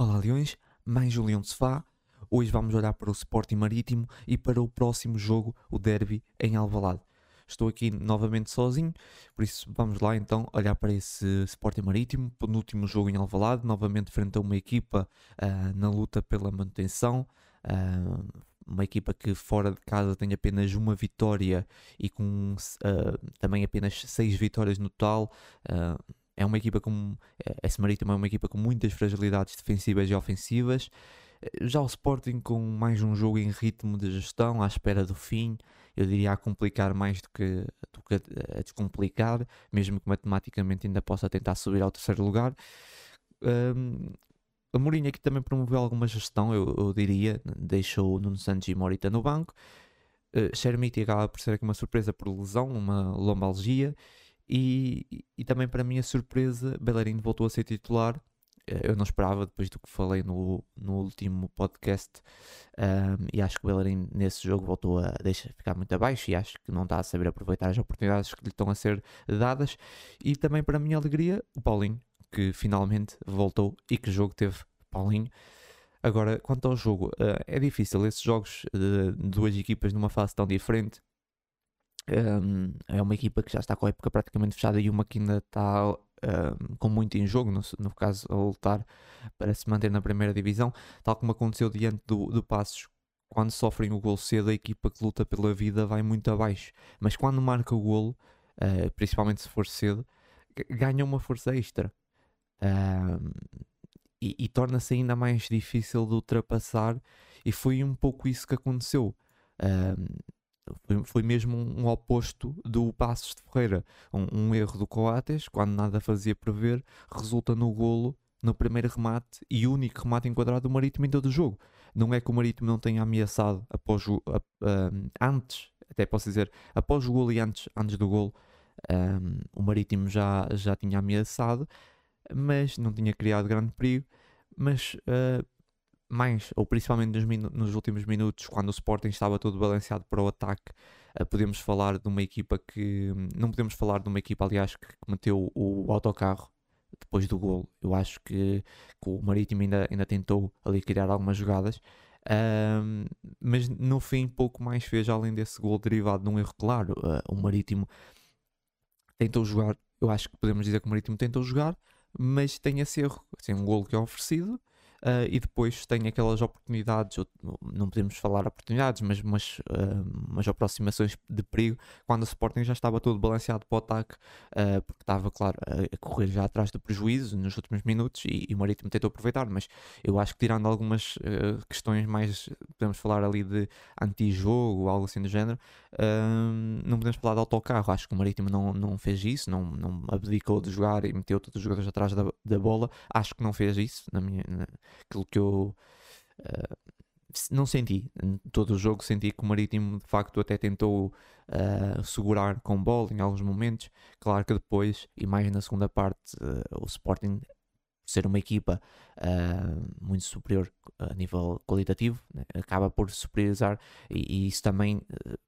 Olá Leões, mais Julião de Sofá. Hoje vamos olhar para o Sporting Marítimo e para o próximo jogo, o Derby em Alvalade. Estou aqui novamente sozinho, por isso vamos lá então olhar para esse Sporting Marítimo, penúltimo jogo em Alvalade, novamente frente a uma equipa uh, na luta pela manutenção. Uh, uma equipa que fora de casa tem apenas uma vitória e com uh, também apenas seis vitórias no total. Uh, é uma equipa com. Eh, esse Marítimo é uma equipa com muitas fragilidades defensivas e ofensivas. Eh, já o Sporting com mais um jogo em ritmo de gestão, à espera do fim, eu diria a complicar mais do que, do que a descomplicar, mesmo que matematicamente ainda possa tentar subir ao terceiro lugar. Um, a Mourinho aqui também promoveu alguma gestão, eu, eu diria, deixou o Nuno Santos e Morita no banco. Uh, Shermiti acaba por ser aqui uma surpresa por lesão, uma lombalgia, e, e também para mim a surpresa, Bellerin voltou a ser titular. Eh, eu não esperava, depois do que falei no, no último podcast, um, e acho que o Bellerin nesse jogo voltou a deixar ficar muito abaixo e acho que não está a saber aproveitar as oportunidades que lhe estão a ser dadas. E também para a minha alegria, o Paulinho, que finalmente voltou e que jogo teve Paulinho. Agora, quanto ao jogo, uh, é difícil esses jogos de duas equipas numa fase tão diferente um, é uma equipa que já está com a época praticamente fechada e uma que ainda está um, com muito em jogo, no, no, caso a lutar para se manter na primeira divisão, tal como aconteceu diante do, do Passos. Quando sofrem o gol cedo, a equipa que luta pela vida vai muito abaixo. Mas quando marca o golo, uh, principalmente se for cedo, ganha uma força extra. Um, e, e torna-se ainda mais difícil de ultrapassar. E foi um pouco isso que aconteceu. Um, foi, foi mesmo um, um, oposto do Passos de Ferreira. Um, um, erro do Coates, quando nada fazia prever, resulta no golo no primeiro remate e único remate enquadrado do Marítimo em todo o jogo. Não é que o Marítimo não tenha ameaçado após o, a, antes, até posso dizer, após o golo e antes, antes do golo, um, o Marítimo já, já tinha ameaçado, mas não tinha criado grande perigo. Mas uh, mais, ou principalmente nos, nos, últimos minutos, quando o Sporting estava todo balanceado para o ataque, uh, podemos falar de uma equipa que. Não podemos falar de uma equipa, aliás, que meteu o autocarro depois do gol. Eu acho que, que, o Marítimo ainda, ainda tentou ali criar algumas jogadas, uh, mas no fim pouco mais fez além desse gol derivado de um erro claro. Uh, o Marítimo tentou jogar, eu acho que podemos dizer que o Marítimo tentou jogar, mas tem esse erro, assim, um gol que é oferecido uh, e depois tem aquelas oportunidades, não podemos falar oportunidades, mas umas, uh, umas aproximações de perigo, quando o Sporting já estava todo balanceado para o ataque, uh, porque estava, claro, a, correr já atrás do prejuízo nos últimos minutos e, e o Marítimo tentou aproveitar, mas eu acho que tirando algumas questões mais, podemos falar ali de anti-jogo, algo assim do género, não podemos falar de autocarro, acho que o Marítimo não, não fez isso, não, não abdicou de jogar e meteu todos os jogadores atrás da, da bola, acho que não fez isso, na minha, na, aquilo que eu uh, não senti. Todo o jogo senti que o Marítimo de facto até tentou uh, segurar com bola em alguns momentos. Claro que depois, e mais na segunda parte, uh, o Sporting ser uma equipa uh, muito superior a nível qualitativo, né? acaba por superiorizar e, e isso também uh,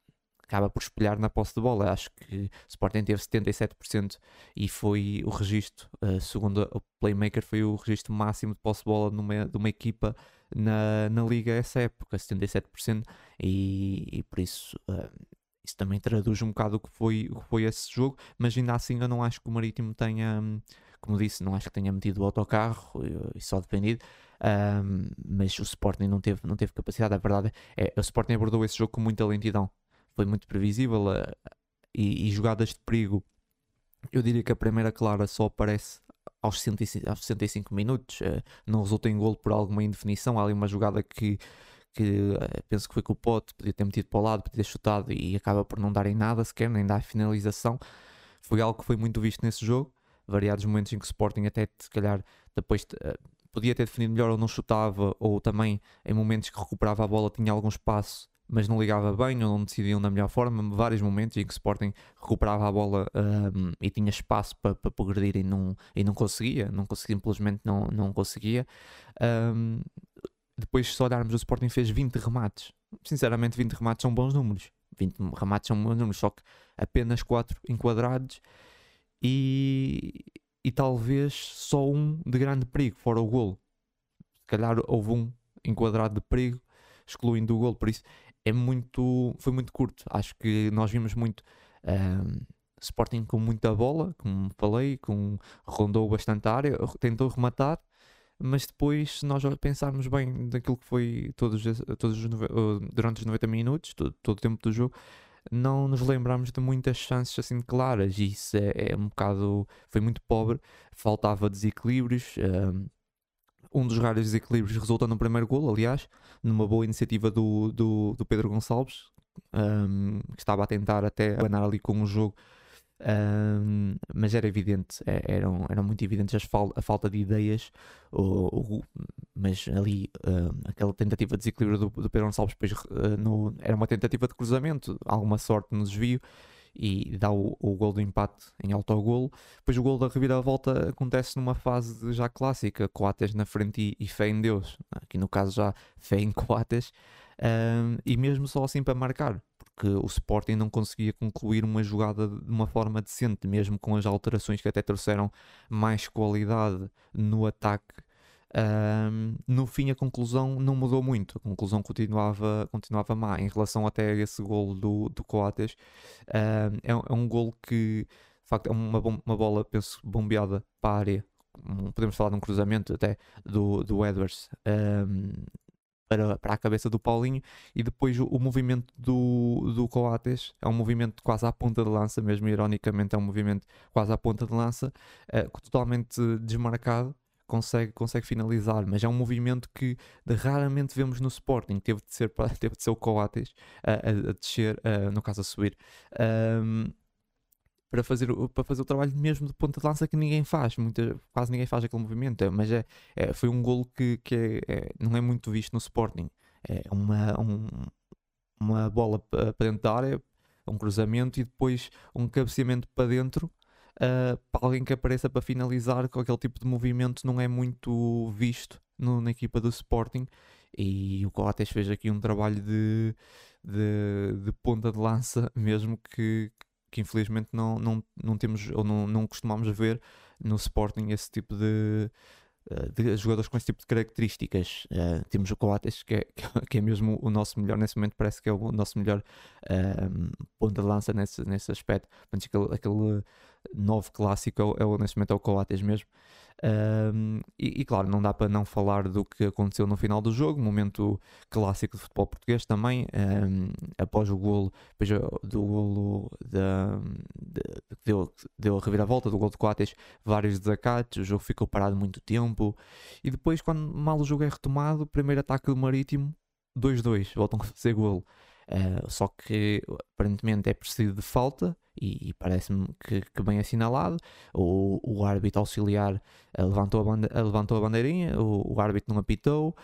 acaba por espelhar na posse de bola. Acho que o Sporting teve 77% e foi o registro, uh, segundo o Playmaker, foi o registro máximo de posse de bola numa, de uma equipa na, na Liga essa época, 77%, e, e por isso. Uh, isso também traduz um bocado o que, foi, o que foi esse jogo, mas ainda assim eu não acho que o Marítimo tenha, como disse, não acho que tenha metido o autocarro e só dependido, um, mas o Sporting não teve, não teve capacidade. A verdade é o Sporting abordou esse jogo com muita lentidão foi muito previsível uh, e, e, jogadas de perigo. Eu diria que a primeira clara só aparece aos 65, aos 65 minutos, uh, não resulta em golo por alguma indefinição. Há ali uma jogada que, que uh, penso que foi com o pote, podia ter metido para o lado, podia ter chutado e acaba por não dar em nada sequer, nem dar finalização. Foi algo que foi muito visto nesse jogo. Variados momentos em que o Sporting, até se calhar, depois podia ter definido melhor ou não chutava, ou também em momentos que recuperava a bola tinha algum espaço mas não ligava bem ou não decidiam da melhor forma. Vários momentos em que o Sporting recuperava a bola um, e tinha espaço para, para progredir e não, e não conseguia, não conseguia, simplesmente não, não conseguia. Um, depois, se olharmos, o Sporting fez 20 remates. Sinceramente, 20 remates são bons números. 20 remates são bons números, só que apenas 4 enquadrados e, e talvez só um de grande perigo, fora o golo calhar houve um enquadrado de perigo, excluindo o gol, por isso é muito, foi muito curto. Acho que nós vimos muito um, Sporting com muita bola, como falei, com, rondou bastante a área, tentou rematar, mas depois, se nós pensarmos bem daquilo que foi todos, todos os, durante os 90 minutos, todo, todo o tempo do jogo, não nos lembramos de muitas chances assim claras e isso é, é um bocado foi muito pobre faltava desequilíbrios um dos raros desequilíbrios resulta no primeiro gol aliás numa boa iniciativa do, do, do Pedro Gonçalves um, que estava a tentar até abanar ali com o jogo. Um, mas era evidente, é, eram, eram muito evidentes fal a falta de ideias, mas ali aquela tentativa de desequilíbrio do, do Pedro Gonçalves depois, uh, no, era uma tentativa de cruzamento, alguma sorte no desvio e dá o, o gol do empate em autogolo. Depois o gol da reviravolta acontece numa fase já clássica, Coates na frente e, e fé em Deus. Aqui no caso já fé em Coates. Um, e mesmo só assim para marcar, porque o Sporting não conseguia concluir uma jogada de uma forma decente, mesmo com as alterações que até trouxeram mais qualidade no ataque. Um, no fim, a conclusão não mudou muito, a conclusão continuava, continuava má em relação até a esse gol do, do Coates. Um, é, é, um gol que, de facto, é uma, uma bola, penso, bombeada para a área. Podemos falar de um cruzamento até do, do Edwards um, para, para a cabeça do Paulinho. E depois o, o, movimento do, do Coates é um movimento quase à ponta de lança, mesmo ironicamente é um movimento quase à ponta de lança, uh, totalmente desmarcado, consegue, consegue finalizar, mas é um movimento que raramente vemos no Sporting, teve de ser, teve de ser o Coates a, a, a descer, uh, no caso a subir. Um, para fazer, para fazer o trabalho mesmo de ponta de lança que ninguém faz, muita, quase ninguém faz aquele movimento, é, mas é, é, foi um golo que, que é, é, não é muito visto no Sporting, é uma, um, uma bola para dentro da área, um cruzamento e depois um cabeceamento para dentro uh, para alguém que apareça para finalizar com aquele tipo de movimento não é muito visto no, na equipa do Sporting e o Coates fez aqui um trabalho de, de, de ponta de lança mesmo que, que infelizmente não, não, não temos ou não, não costumamos ver no Sporting esse tipo de, eh, de jogadores com esse tipo de características. Uh, temos o Coates, que é, que é mesmo o nosso melhor, nesse momento parece que é o nosso melhor ponta de lança nesse, nesse aspecto. Portanto, aquele, aquele novo clássico é, é, nesse momento é o Coates mesmo. Um, e, e, claro, não dá para não falar do que aconteceu no final do jogo, momento clássico de futebol português também, um, após o golo, depois do golo da, de, deu, deu a reviravolta do golo de Coates, vários desacates, o jogo ficou parado muito tempo, e depois, quando mal o jogo é retomado, primeiro ataque do Marítimo, 2-2, voltam a fazer golo. Uh, só que aparentemente é precedido de falta e, e parece-me que, que, bem assinalado. O, o árbitro auxiliar uh, levantou, a uh, levantou a bandeirinha, o, o árbitro não apitou,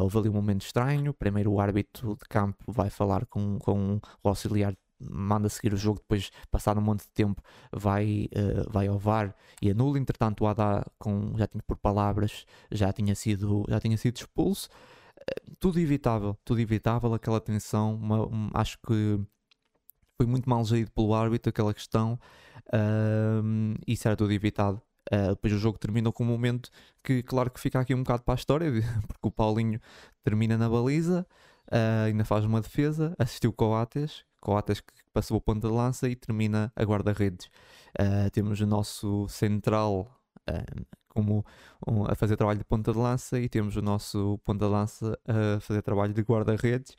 houve ali um momento estranho. Primeiro o árbitro de campo vai falar com, com o auxiliar manda seguir o jogo, depois, passado um monte de tempo, vai, uh, vai ao VAR e anula. Entretanto, o Adá, com, já tinha por palavras, já tinha sido, já tinha sido expulso tudo evitável, tudo evitável, aquela tensão, uma, um, acho que foi muito mal gerido pelo árbitro aquela questão, um, isso era tudo evitado. Uh, depois o jogo terminou com um momento que, claro que fica aqui um bocado para a história, porque o Paulinho termina na baliza, uh, ainda faz uma defesa, assistiu Coates, Coates que passou a ponta de lança e termina a guarda-redes. Uh, temos o nosso central como um, a fazer trabalho de ponta de lança e temos o nosso ponta de lança a fazer trabalho de guarda-redes.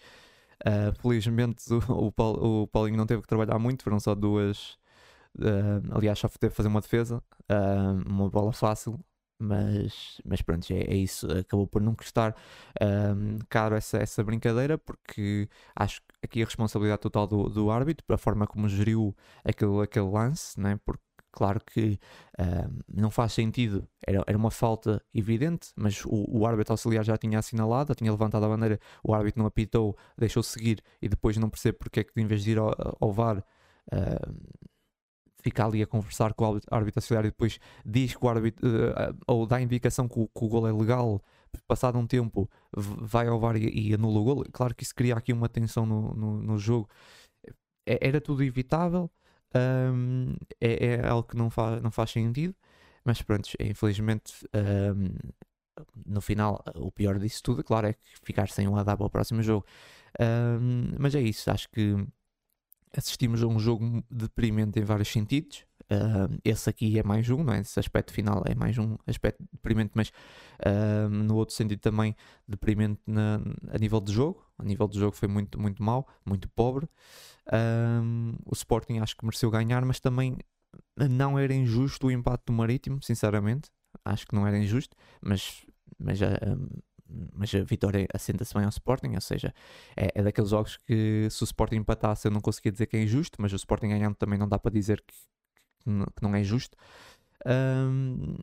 Uh, felizmente o, o, Paulo, o, Paulinho não teve que trabalhar muito, foram só duas. Uh, aliás, só teve que fazer uma defesa, uh, uma bola fácil, mas, mas pronto, é, é isso. Acabou por não custar um, caro essa, essa brincadeira, porque acho que aqui a responsabilidade total do, do árbitro, a forma como geriu aquele, aquele lance, né? porque Claro que uh, não faz sentido, era, era uma falta evidente, mas o, o árbitro auxiliar já tinha assinalado, já tinha levantado a bandeira, o árbitro não apitou, deixou seguir e depois não percebe porque é que em vez de ir ao, ao VAR uh, fica ali a conversar com o árbitro auxiliar e depois diz que o árbitro, uh, ou dá indicação que o, que o gol é legal, passado um tempo vai ao VAR e, e anula o gol. Claro que isso cria aqui uma tensão no, no, no jogo. É, era tudo evitável um, é, é, algo que não faz, não faz sentido, mas pronto, infelizmente um, no final, o pior disso tudo, claro, é ficar sem um radar para o próximo jogo. Um, mas é isso, acho que assistimos a um jogo deprimente em vários sentidos. Uh, esse aqui é mais um, não é? Esse aspecto final é mais um aspecto deprimente, mas uh, no outro sentido também deprimente na, a nível de jogo. A nível de jogo foi muito, muito mau, muito pobre. Uh, o Sporting acho que mereceu ganhar, mas também não era injusto o empate do Marítimo, sinceramente. Acho que não era injusto, mas, mas mas a vitória assenta-se bem ao Sporting, ou seja, é, é, daqueles jogos que se o Sporting empatasse eu não conseguia dizer que é injusto, mas o Sporting ganhando também não dá para dizer que, que não é justo. Um,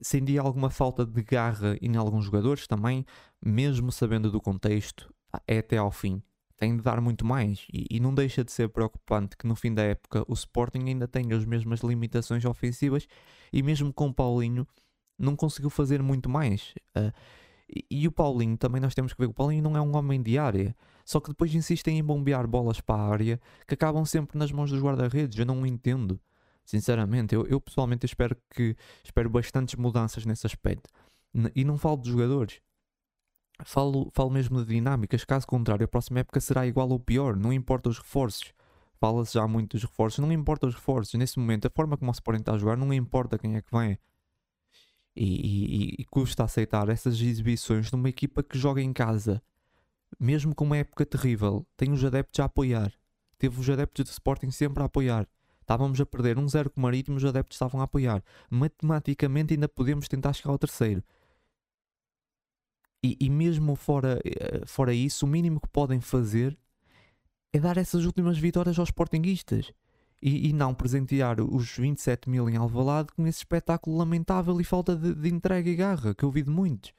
senti alguma falta de garra em alguns jogadores também, mesmo sabendo do contexto, é até ao fim. Tem de dar muito mais e, e, não deixa de ser preocupante que no fim da época o Sporting ainda tenha as mesmas limitações ofensivas e mesmo com o Paulinho não conseguiu fazer muito mais. Uh, e, e, o Paulinho também nós temos que ver o Paulinho não é um homem de área. Só que depois insistem em bombear bolas para a área que acabam sempre nas mãos dos guarda-redes. Eu não entendo. Sinceramente, eu, eu pessoalmente espero que espero bastantes mudanças nesse aspecto. E não falo de jogadores. Falo, falo mesmo de dinâmicas. Caso contrário, a próxima época será igual ou pior. Não importa os reforços. Fala-se já muito dos reforços. Não importa os reforços. Nesse momento, a forma como o Sporting está a jogar, não importa quem é que vem. E, e, e custa aceitar essas exibições numa equipa que joga em casa, mesmo com uma época terrível. Tem os adeptos a apoiar. Teve os adeptos de Sporting sempre a apoiar. Estávamos a perder 1-0 com o Marítimo, os adeptos estavam a apoiar. Matematicamente ainda podemos tentar chegar ao terceiro. E, e, mesmo fora, eh, fora isso, o mínimo que podem fazer é dar essas últimas vitórias aos Sportinguistas e, e, não presentear os 27 mil em Alvalade com esse espetáculo lamentável e falta de, de entrega e garra que eu vi de muitos.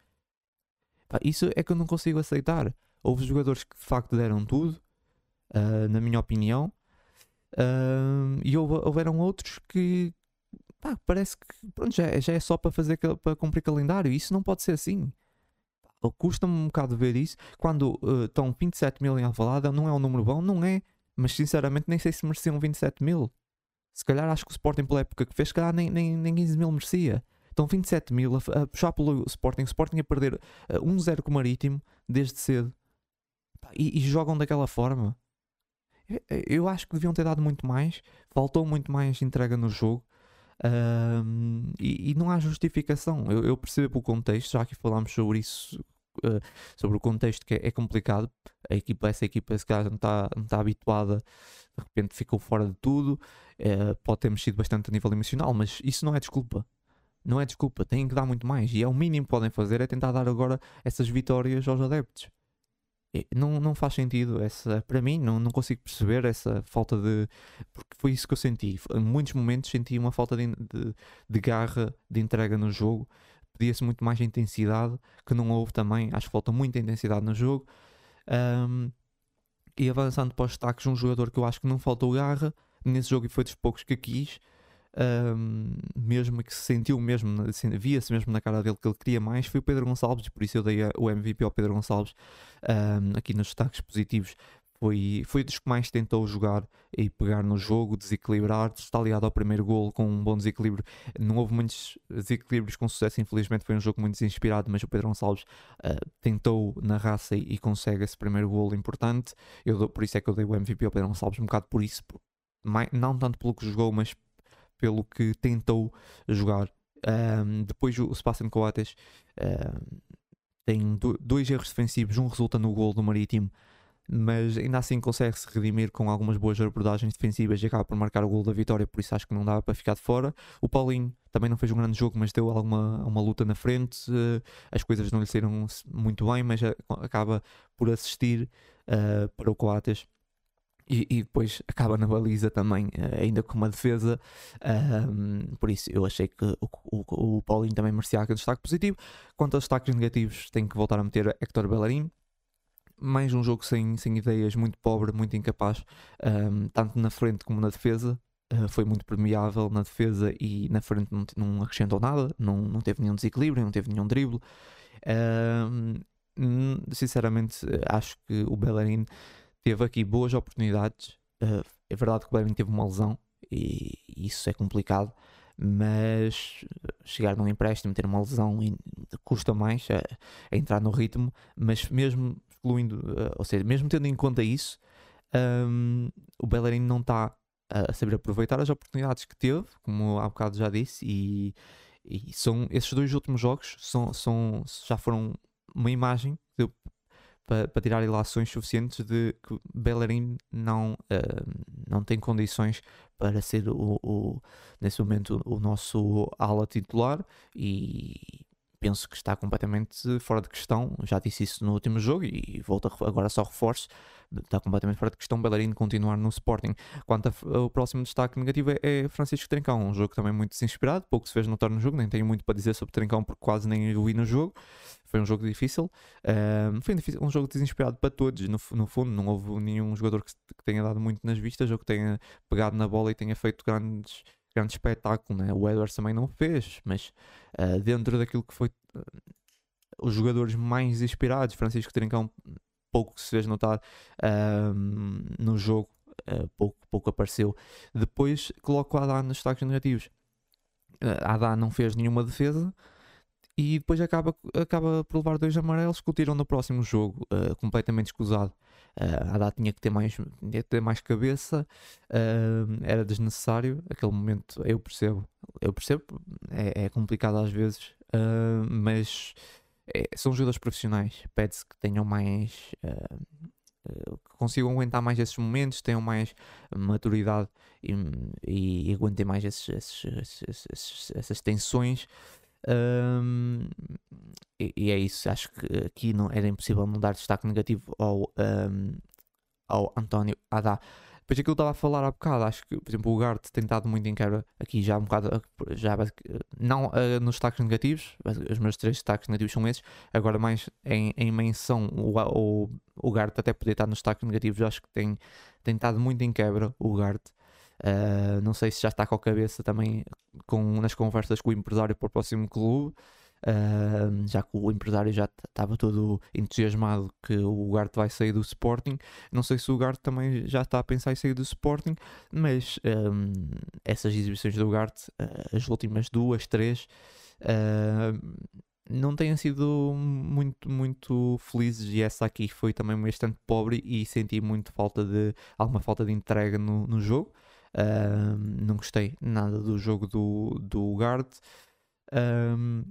Isso é que eu não consigo aceitar. Houve jogadores que de facto deram tudo, uh, na minha opinião, e houve, houveram outros que pá, parece que pronto, já, já é só para fazer para cumprir calendário. Isso não pode ser assim. Custa-me um bocado ver isso. Quando uh, estão 27 mil em Alvalade, não é um número bom, não é mas sinceramente nem sei se mereciam 27 mil. Se calhar acho que o Sporting pela época que fez, se calhar nem, nem, nem 15 mil merecia. Então 27 mil a, a puxar pelo Sporting, o Sporting a perder uh, eh, 1-0 com o Marítimo desde cedo. E, e, jogam daquela forma. Eu, acho que deviam ter dado muito mais. Faltou muito mais entrega no jogo. Uh, e, e, não há justificação. Eu, eu, percebo o contexto, já que falámos sobre isso uh, sobre o contexto que é, é, complicado. A equipa, essa equipa, se calhar não está, está habituada, de repente ficou fora de tudo. Uh, pode ter mexido bastante a nível emocional, mas isso não é desculpa. Não é desculpa, têm que dar muito mais. E é o mínimo que podem fazer é tentar dar agora essas vitórias aos adeptos. Não, não faz sentido essa, para mim, não, não consigo perceber essa falta de. Porque foi isso que eu senti. Em muitos momentos senti uma falta de, de, de garra, de entrega no jogo pedia-se muito mais intensidade, que não houve também, acho que falta muita intensidade no jogo. Um, e avançando para os destaques, um jogador que eu acho que não faltou garra nesse jogo e foi dos poucos que quis, um, mesmo que se sentiu mesmo, assim, via-se mesmo na cara dele que ele queria mais, foi o Pedro Gonçalves, por isso eu dei o MVP ao Pedro Gonçalves um, aqui nos destaques positivos foi, foi dos que mais tentou jogar e pegar no jogo, desequilibrar, está aliado ao primeiro gol com um bom desequilíbrio. Não houve muitos desequilíbrios com sucesso, infelizmente foi um jogo muito desinspirado, mas o Pedro Gonçalves uh, tentou na raça e, e, consegue esse primeiro gol importante. Eu dou, por isso é que eu dei o MVP ao Pedro Gonçalves, um bocado por isso, por, mais, não tanto pelo que jogou, mas pelo que tentou jogar. Um, depois o, Sebastian Coates uh, tem do, dois erros defensivos, um resulta no gol do Marítimo mas ainda assim consegue se redimir com algumas boas abordagens defensivas e acaba por marcar o gol da vitória, por isso acho que não dá para ficar de fora. O Paulinho também não fez um grande jogo, mas deu alguma uma luta na frente. Uh, as coisas não lhe saíram muito bem, mas acaba por assistir uh, para o Coates. E, e, depois acaba na baliza também, uh, ainda com uma defesa. por isso eu achei que o, o, o Paulinho também merecia aquele destaque positivo. Quanto aos destaques negativos, tenho que voltar a meter Hector Bellerin mais um jogo sem, sem ideias, muito pobre, muito incapaz, um, tanto na frente como na defesa. Uh, foi muito permeável na defesa e na frente não, não acrescentou nada, não, não teve nenhum desequilíbrio, não teve nenhum drible. Uh, sinceramente, acho que o Bellerin teve aqui boas oportunidades. Uh, é verdade que o Bellerin teve uma lesão e isso é complicado, mas chegar num empréstimo, ter uma lesão custa mais a, a entrar no ritmo, mas mesmo excluindo, uh, ou seja, mesmo tendo em conta isso, um, o Bellerin não está a saber aproveitar as oportunidades que teve, como há bocado já disse, e, e são esses dois últimos jogos são, são, já foram uma imagem para, para tirar ilações suficientes de que Bellerin não, uh, não tem condições para ser o, o, nesse momento o nosso ala titular e penso que está completamente fora de questão. Já disse isso no último jogo e volto agora só reforço está completamente fora de questão Bellerin continuar no Sporting. Quanto ao próximo destaque negativo é, é Francisco Trincão, um jogo também muito desinspirado, pouco se fez notar no jogo, nem tenho muito para dizer sobre Trincão porque quase nem o vi no jogo. Foi um jogo difícil, um, foi um, jogo desinspirado para todos. No, no fundo, não houve nenhum jogador que, que, tenha dado muito nas vistas ou que tenha pegado na bola e tenha feito grandes, grande espetáculo. Né? O Edwards também não fez, mas uh, dentro daquilo que foi uh, os jogadores mais inspirados, Francisco Trincão pouco se fez notar um, no jogo, uh, pouco, pouco apareceu. Depois coloco a Adá nos destaques negativos. Uh, a Adá não fez nenhuma defesa e depois acaba, acaba por levar dois amarelos que o tiram no próximo jogo, uh, completamente escusado. Uh, a Adá tinha que ter mais, tinha que ter mais cabeça, uh, era desnecessário. Aquele momento eu percebo, eu percebo, é, é complicado às vezes, uh, mas é, são jogadores profissionais, pede-se que tenham mais. Que consigam aguentar mais esses momentos, tenham mais maturidade e, e, e aguentem mais esses, esses, esses, essas tensões. Um, e, e, é isso, acho que aqui não, era impossível não dar destaque negativo ao, um, ao António Adá. Depois aquilo que estava a falar há bocado, acho que, por exemplo, o Gart tem estado muito em quebra aqui já um bocado, já, não uh, nos destaques negativos, os meus três destaques negativos são esses, agora mais em, em menção, o, o, o Gart até poder estar nos destaques negativos, acho que tem, tem estado muito em quebra o Gart. Uh, não sei se já está com a cabeça também com, nas conversas com o empresário para o próximo clube. Uh, já que o empresário já estava todo entusiasmado que o Gart vai sair do Sporting. Não sei se o Gart também já está a pensar em sair do Sporting, mas um, essas exibições do Gart, uh, as últimas duas, três, uh, não têm sido muito, muito felizes e essa aqui foi também bastante pobre e senti muito falta de alguma falta de entrega no, no jogo. Não gostei nada do jogo do, do Gart. Um,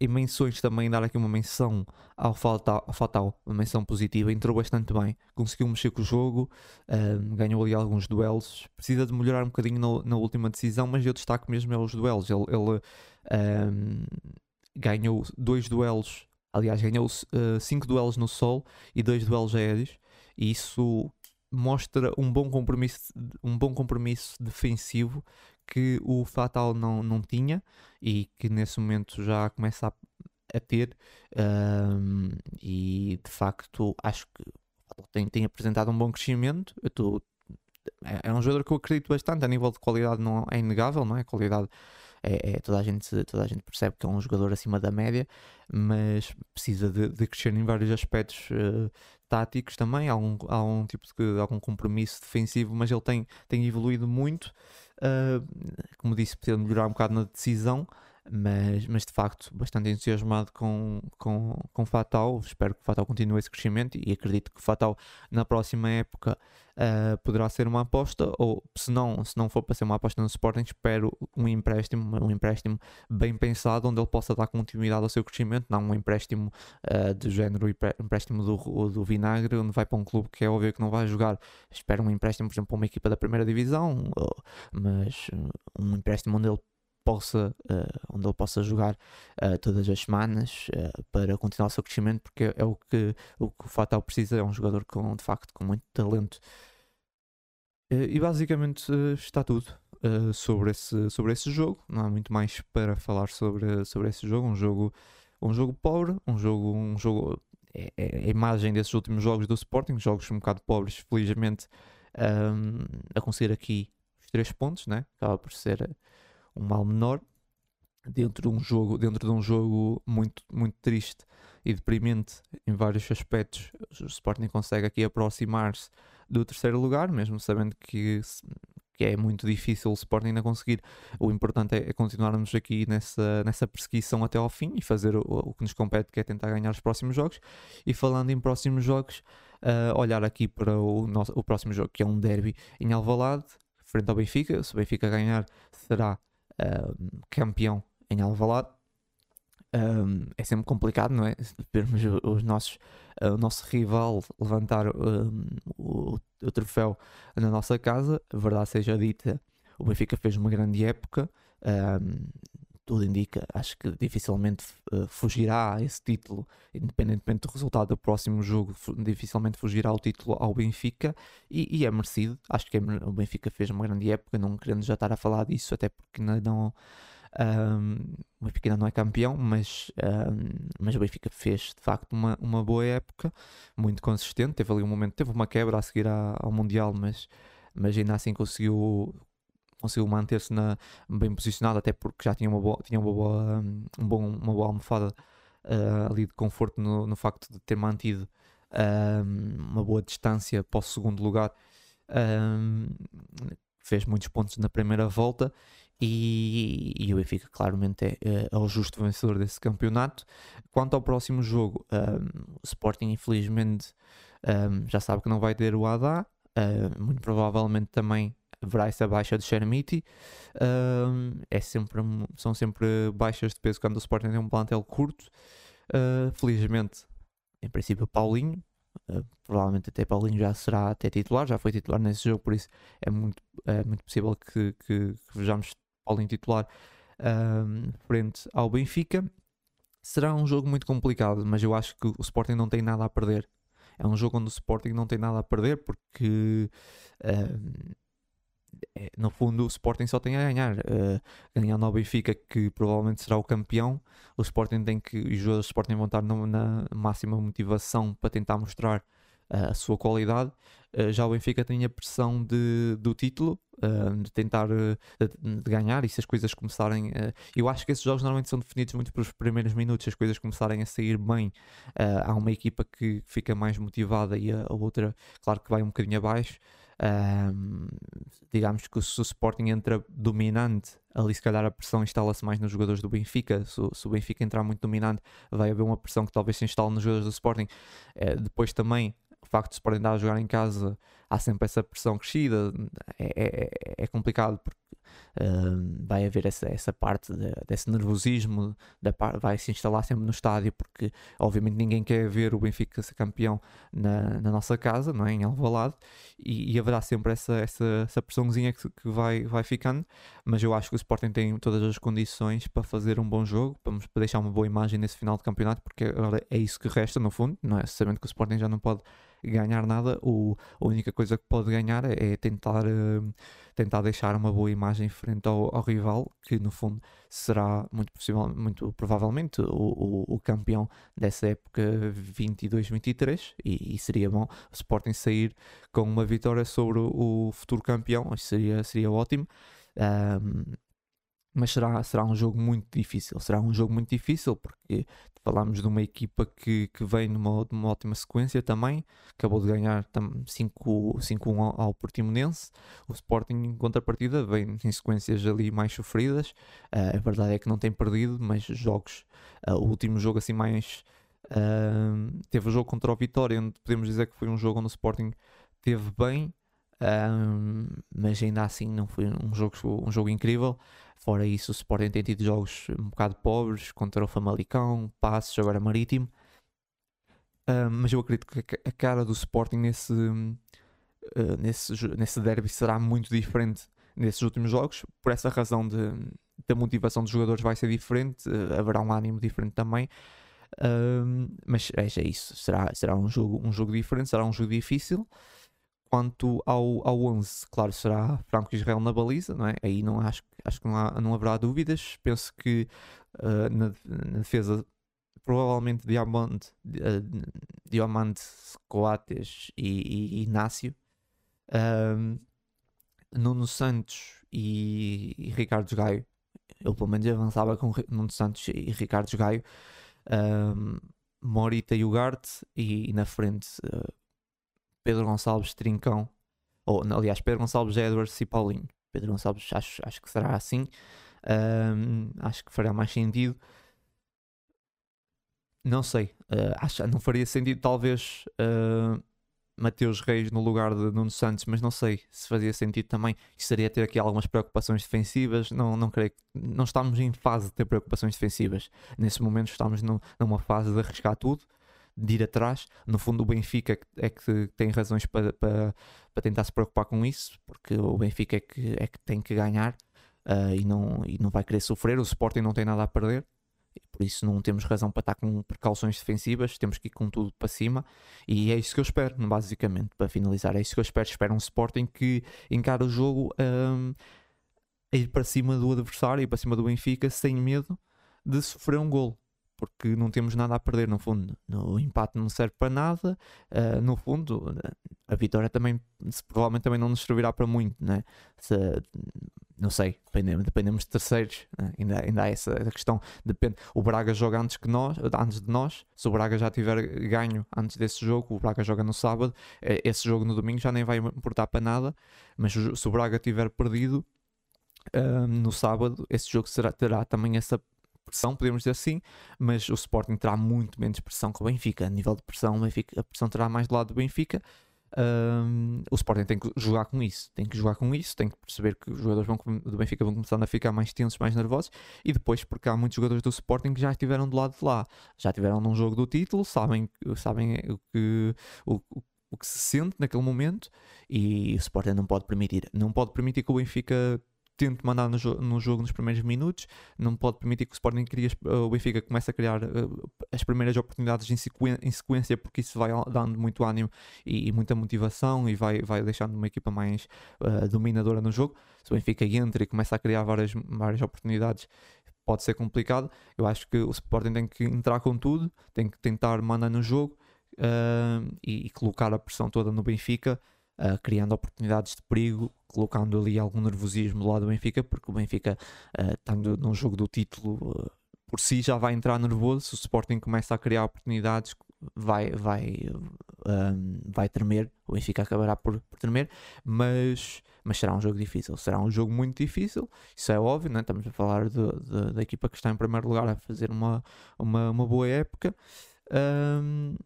e menções também, dar aqui uma menção ao Fatal, Fatal, uma menção positiva, entrou bastante bem, conseguiu mexer com o jogo, um, ganhou ali alguns duelos, precisa de melhorar um bocadinho na, na última decisão, mas eu destaco mesmo é os duelos, ele, ele um, ganhou dois duelos, aliás ganhou uh, cinco duelos no sol e dois duelos aéreos, e isso mostra um bom compromisso, um bom compromisso defensivo que o Fatal não, não tinha e que nesse momento já começa a, a ter. Um, e de facto acho que tem, tem apresentado um bom crescimento. Eu tô, é, é um jogador que eu acredito bastante, a nível de qualidade não é inegável, não é? A qualidade é, é, toda, a gente, toda a gente percebe que é um jogador acima da média, mas precisa de, de crescer em vários aspectos uh, táticos também. Há um, há um tipo de algum compromisso defensivo, mas ele tem, tem evoluído muito. Uh, como disse, precisa melhorar um bocado na decisão, mas, mas de facto bastante entusiasmado com, com, com Fatal. Espero que Fatal continue esse crescimento e acredito que Fatal na próxima época uh, poderá ser uma aposta, ou se não, se não for para ser uma aposta no Sporting, espero um empréstimo, um empréstimo bem pensado, onde ele possa dar continuidade ao seu crescimento, não um empréstimo uh, do género empréstimo do, do Vinagre, onde vai para um clube que é óbvio que não vai jogar. Espero um empréstimo, por exemplo, para uma equipa da primeira divisão, mas um empréstimo onde ele possa, uh, onde ele possa jogar uh, todas as semanas uh, para continuar o seu crescimento, porque é o que o, que o Fatal precisa, é um jogador com, de facto com muito talento. e basicamente está tudo sobre, esse, sobre esse jogo, não há muito mais para falar sobre, sobre esse jogo, um jogo, um jogo pobre, um jogo, um jogo é, é a imagem desses últimos jogos do Sporting, jogos um bocado pobres, felizmente um, a conseguir aqui os três pontos, né? acaba por ser um mal menor dentro de um jogo, dentro de um jogo muito, muito triste e deprimente em vários aspectos. O Sporting consegue aqui aproximar-se do terceiro lugar, mesmo sabendo que, que é muito difícil o Sporting ainda conseguir. O importante é, é continuarmos aqui nessa, nessa perseguição até ao fim e fazer o, o, que nos compete, que é tentar ganhar os próximos jogos. E falando em próximos jogos, uh, olhar aqui para o, nosso, o próximo jogo, que é um derby em Alvalade, frente ao Benfica. Se o Benfica ganhar, será uh, campeão em Alvalade. Um, é sempre complicado, não é? Vermos os nossos, o nosso rival levantar um, o, o, troféu na nossa casa. A verdade seja dita, o Benfica fez uma grande época. Um, tudo indica, acho que dificilmente uh, fugirá a esse título, independentemente do resultado do próximo jogo, dificilmente fugirá o título ao Benfica e, e é merecido. Acho que é, o Benfica fez uma grande época, não querendo já estar a falar disso, até porque ainda não um, o Benfica ainda não é campeão, mas, um, mas o Benfica fez de facto uma, uma boa época, muito consistente. Teve ali um momento, teve uma quebra a seguir à, ao Mundial, mas, mas ainda assim conseguiu, conseguiu manter-se bem posicionado, até porque já tinha uma boa, tinha uma boa, um bom, uma boa almofada uh, ali de conforto no, no facto de ter mantido uma boa distância para o segundo lugar. fez muitos pontos na primeira volta e, e o Benfica claramente é, é, o justo vencedor desse campeonato. Quanto ao próximo jogo, um, o Sporting infelizmente um, já sabe que não vai ter o uh, muito provavelmente também haverá essa baixa de Xeramiti. Um, é sempre, são sempre baixas de peso quando o Sporting tem um plantel curto. Uh, felizmente, em princípio, Paulinho. Uh, provavelmente até Paulinho já será até titular, já foi titular nesse jogo, por isso é muito, é muito possível que, que, que vejamos Paulinho titular frente ao Benfica. Será um jogo muito complicado, mas eu acho que o Sporting não tem nada a perder. É um jogo onde o Sporting não tem nada a perder porque é, no fundo o Sporting só tem a ganhar. Uh, ganhando ao Benfica, que provavelmente será o campeão, o Sporting tem que. Os jogadores do Sporting vão estar no, na máxima motivação para tentar mostrar uh, a sua qualidade. Uh, já o Benfica tem a pressão de, do título de tentar uh, de ganhar e se as coisas começarem. Eu acho que esses jogos normalmente são definidos muito pelos primeiros minutos, se as coisas começarem a sair bem, há uma equipa que fica mais motivada e a, a outra, claro que vai um bocadinho abaixo. Digamos que se o Sporting entra dominante, ali se calhar a pressão instala-se mais nos jogadores do Benfica. Se, se, o Benfica entrar muito dominante, vai haver uma pressão que talvez se instale nos jogadores do Sporting. depois também o facto de se podem dar a jogar em casa, há sempre essa pressão crescida, é, é, é complicado porque vai haver essa, essa parte de, desse nervosismo, da, vai se instalar sempre no estádio, porque obviamente ninguém quer ver o Benfica ser campeão na, na nossa casa, não é? em Alvalade, e, e haverá sempre essa, essa, essa pressãozinha que, que vai, vai ficando, mas eu acho que o Sporting tem todas as condições para fazer um bom jogo, para, para deixar uma boa imagem nesse final de campeonato, porque agora é isso que resta no fundo, não é? Sabendo que o Sporting já não pode ganhar nada, o, a única coisa que pode ganhar é, é tentar, uh, tentar deixar uma boa imagem frente ao, ao, rival, que no fundo será muito, possível, muito provavelmente o, o, o campeão dessa época 22-23 e, e, seria bom o Sporting sair com uma vitória sobre o, futuro campeão, seria, seria ótimo. Um, mas será, será um jogo muito difícil. Será um jogo muito difícil porque falámos de uma equipa que, que vem numa, numa ótima sequência também, acabou de ganhar 5-1 ao, ao Portimonense. O Sporting, em contrapartida, vem em sequências ali mais sofridas. Uh, a verdade é que não tem perdido, mas jogos, uh, o último jogo assim mais. Uh, teve o jogo contra o Vitória, onde podemos dizer que foi um jogo onde o Sporting teve bem, mas ainda assim não foi um jogo, um jogo incrível. Fora isso, o Sporting tem tido jogos um bocado pobres contra o Famalicão, Passos, agora Marítimo. Um, mas eu acredito que a cara do Sporting nesse, uh, nesse, nesse derby será muito diferente nesses últimos jogos. Por essa razão de, da motivação dos jogadores vai ser diferente, uh, haverá um ânimo diferente também. Mas é, é isso, será, será um, jogo, um jogo diferente, será um jogo difícil. Quanto ao, ao 11, claro, será Franco Israel na baliza, não é? Aí não acho, acho que não, há, não haverá dúvidas. Penso que uh, na, na, defesa, provavelmente Diamond, uh, Diamante, Coates e, e Inácio. Um, Nuno Santos e, e Ricardo Gaio. Eu pelo menos avançava com Nuno Santos e Ricardo Gaio. Um, Morita e Ugarte e, e na frente uh, Pedro Gonçalves, Trincão ou aliás, Pedro Gonçalves, Edwards e Paulinho. Pedro Gonçalves acho, acho que será assim. Um, acho que fará mais sentido. Não sei, uh, acho, não faria sentido talvez uh, Mateus Reis no lugar de Nuno Santos, mas não sei se fazia sentido também. Estaria ter aqui algumas preocupações defensivas. Não, não creio que não estamos em fase de ter preocupações defensivas. Nesse momento estamos no, numa fase de arriscar tudo, de ir atrás. No fundo, o Benfica é que tem razões para, para, para tentar se preocupar com isso, porque o Benfica é que, é que tem que ganhar uh, e, não, e não vai querer sofrer. O Sporting não tem nada a perder por isso não temos razão para estar com precauções defensivas, temos que ir com tudo para cima e é isso que eu espero, basicamente, para finalizar. É isso que eu espero. Espero um Sporting que encara o jogo um, a ir para cima do adversário, ir para cima do Benfica sem medo de sofrer um gol porque não temos nada a perder no fundo. O empate não serve para nada. Uh, no fundo, a vitória também provavelmente também não nos servirá para muito, né? Se, não sei, dependemos, dependemos de terceiros. Né? Ainda, ainda há essa, essa, questão. Depende. O Braga joga antes que nós, antes de nós. Se o Braga já tiver ganho antes desse jogo, o Braga joga no sábado. Eh, esse jogo no domingo já nem vai importar para nada. Mas se o Braga tiver perdido. Uh, no sábado, esse jogo será, terá também essa pressão, podemos dizer assim, mas o Sporting terá muito menos pressão que o Benfica. A nível de pressão, Benfica, a pressão terá mais do lado do Benfica. Um, o Sporting tem que jogar com isso, tem que jogar com isso, tem que perceber que os jogadores vão, do Benfica vão começando a ficar mais tensos, mais nervosos, e depois porque há muitos jogadores do Sporting que já estiveram do lado de lá, já estiveram num jogo do título, sabem, sabem o que o, o que se sente naquele momento e o Sporting não pode permitir, não pode permitir que o Benfica tente mandar no, jo no, jogo nos primeiros minutos, não pode permitir que o Sporting crie, o Benfica comece a criar uh, as primeiras oportunidades em, em, sequência, porque isso vai dando muito ânimo e, e, muita motivação e vai, vai deixando uma equipa mais uh, dominadora no jogo. Se o Benfica entra e começa a criar várias, várias oportunidades, pode ser complicado. Eu acho que o Sporting tem que entrar com tudo, tem que tentar mandar no jogo uh, e, e colocar a pressão toda no Benfica uh, criando oportunidades de perigo, colocando ali algum nervosismo do lado do Benfica, porque o Benfica, uh, estando num jogo do título, uh, por si já vai entrar nervoso. Se o Sporting começa a criar oportunidades, vai, vai, um, vai tremer. O Benfica acabará por, por tremer, mas, mas será um jogo difícil. Será um jogo muito difícil, isso é óbvio. Né? Estamos a falar de, de, da equipa que está em primeiro lugar a fazer uma, uma, uma boa época. Um,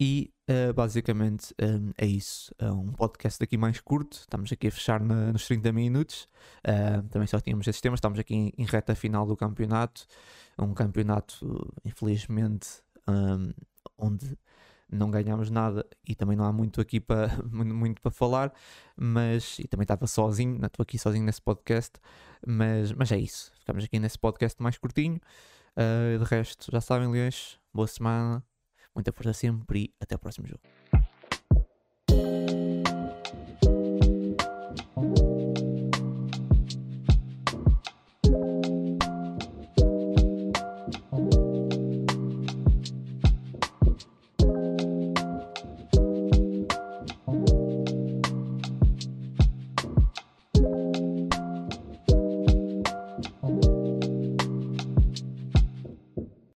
e uh, basicamente um, é isso. É um podcast daqui mais curto. Estamos aqui a fechar na, nos 30 minutos. Uh, também só tínhamos esses temas. Estamos aqui em, em, reta final do campeonato. Um campeonato, infelizmente, um, onde não ganhamos nada e também não há muito aqui para muito, para falar, mas e também estava sozinho, estou aqui sozinho nesse podcast, mas, mas é isso. Ficamos aqui nesse podcast mais curtinho. Uh, de resto, já sabem, Leões, boa semana Muita força sempre e até o próximo jogo.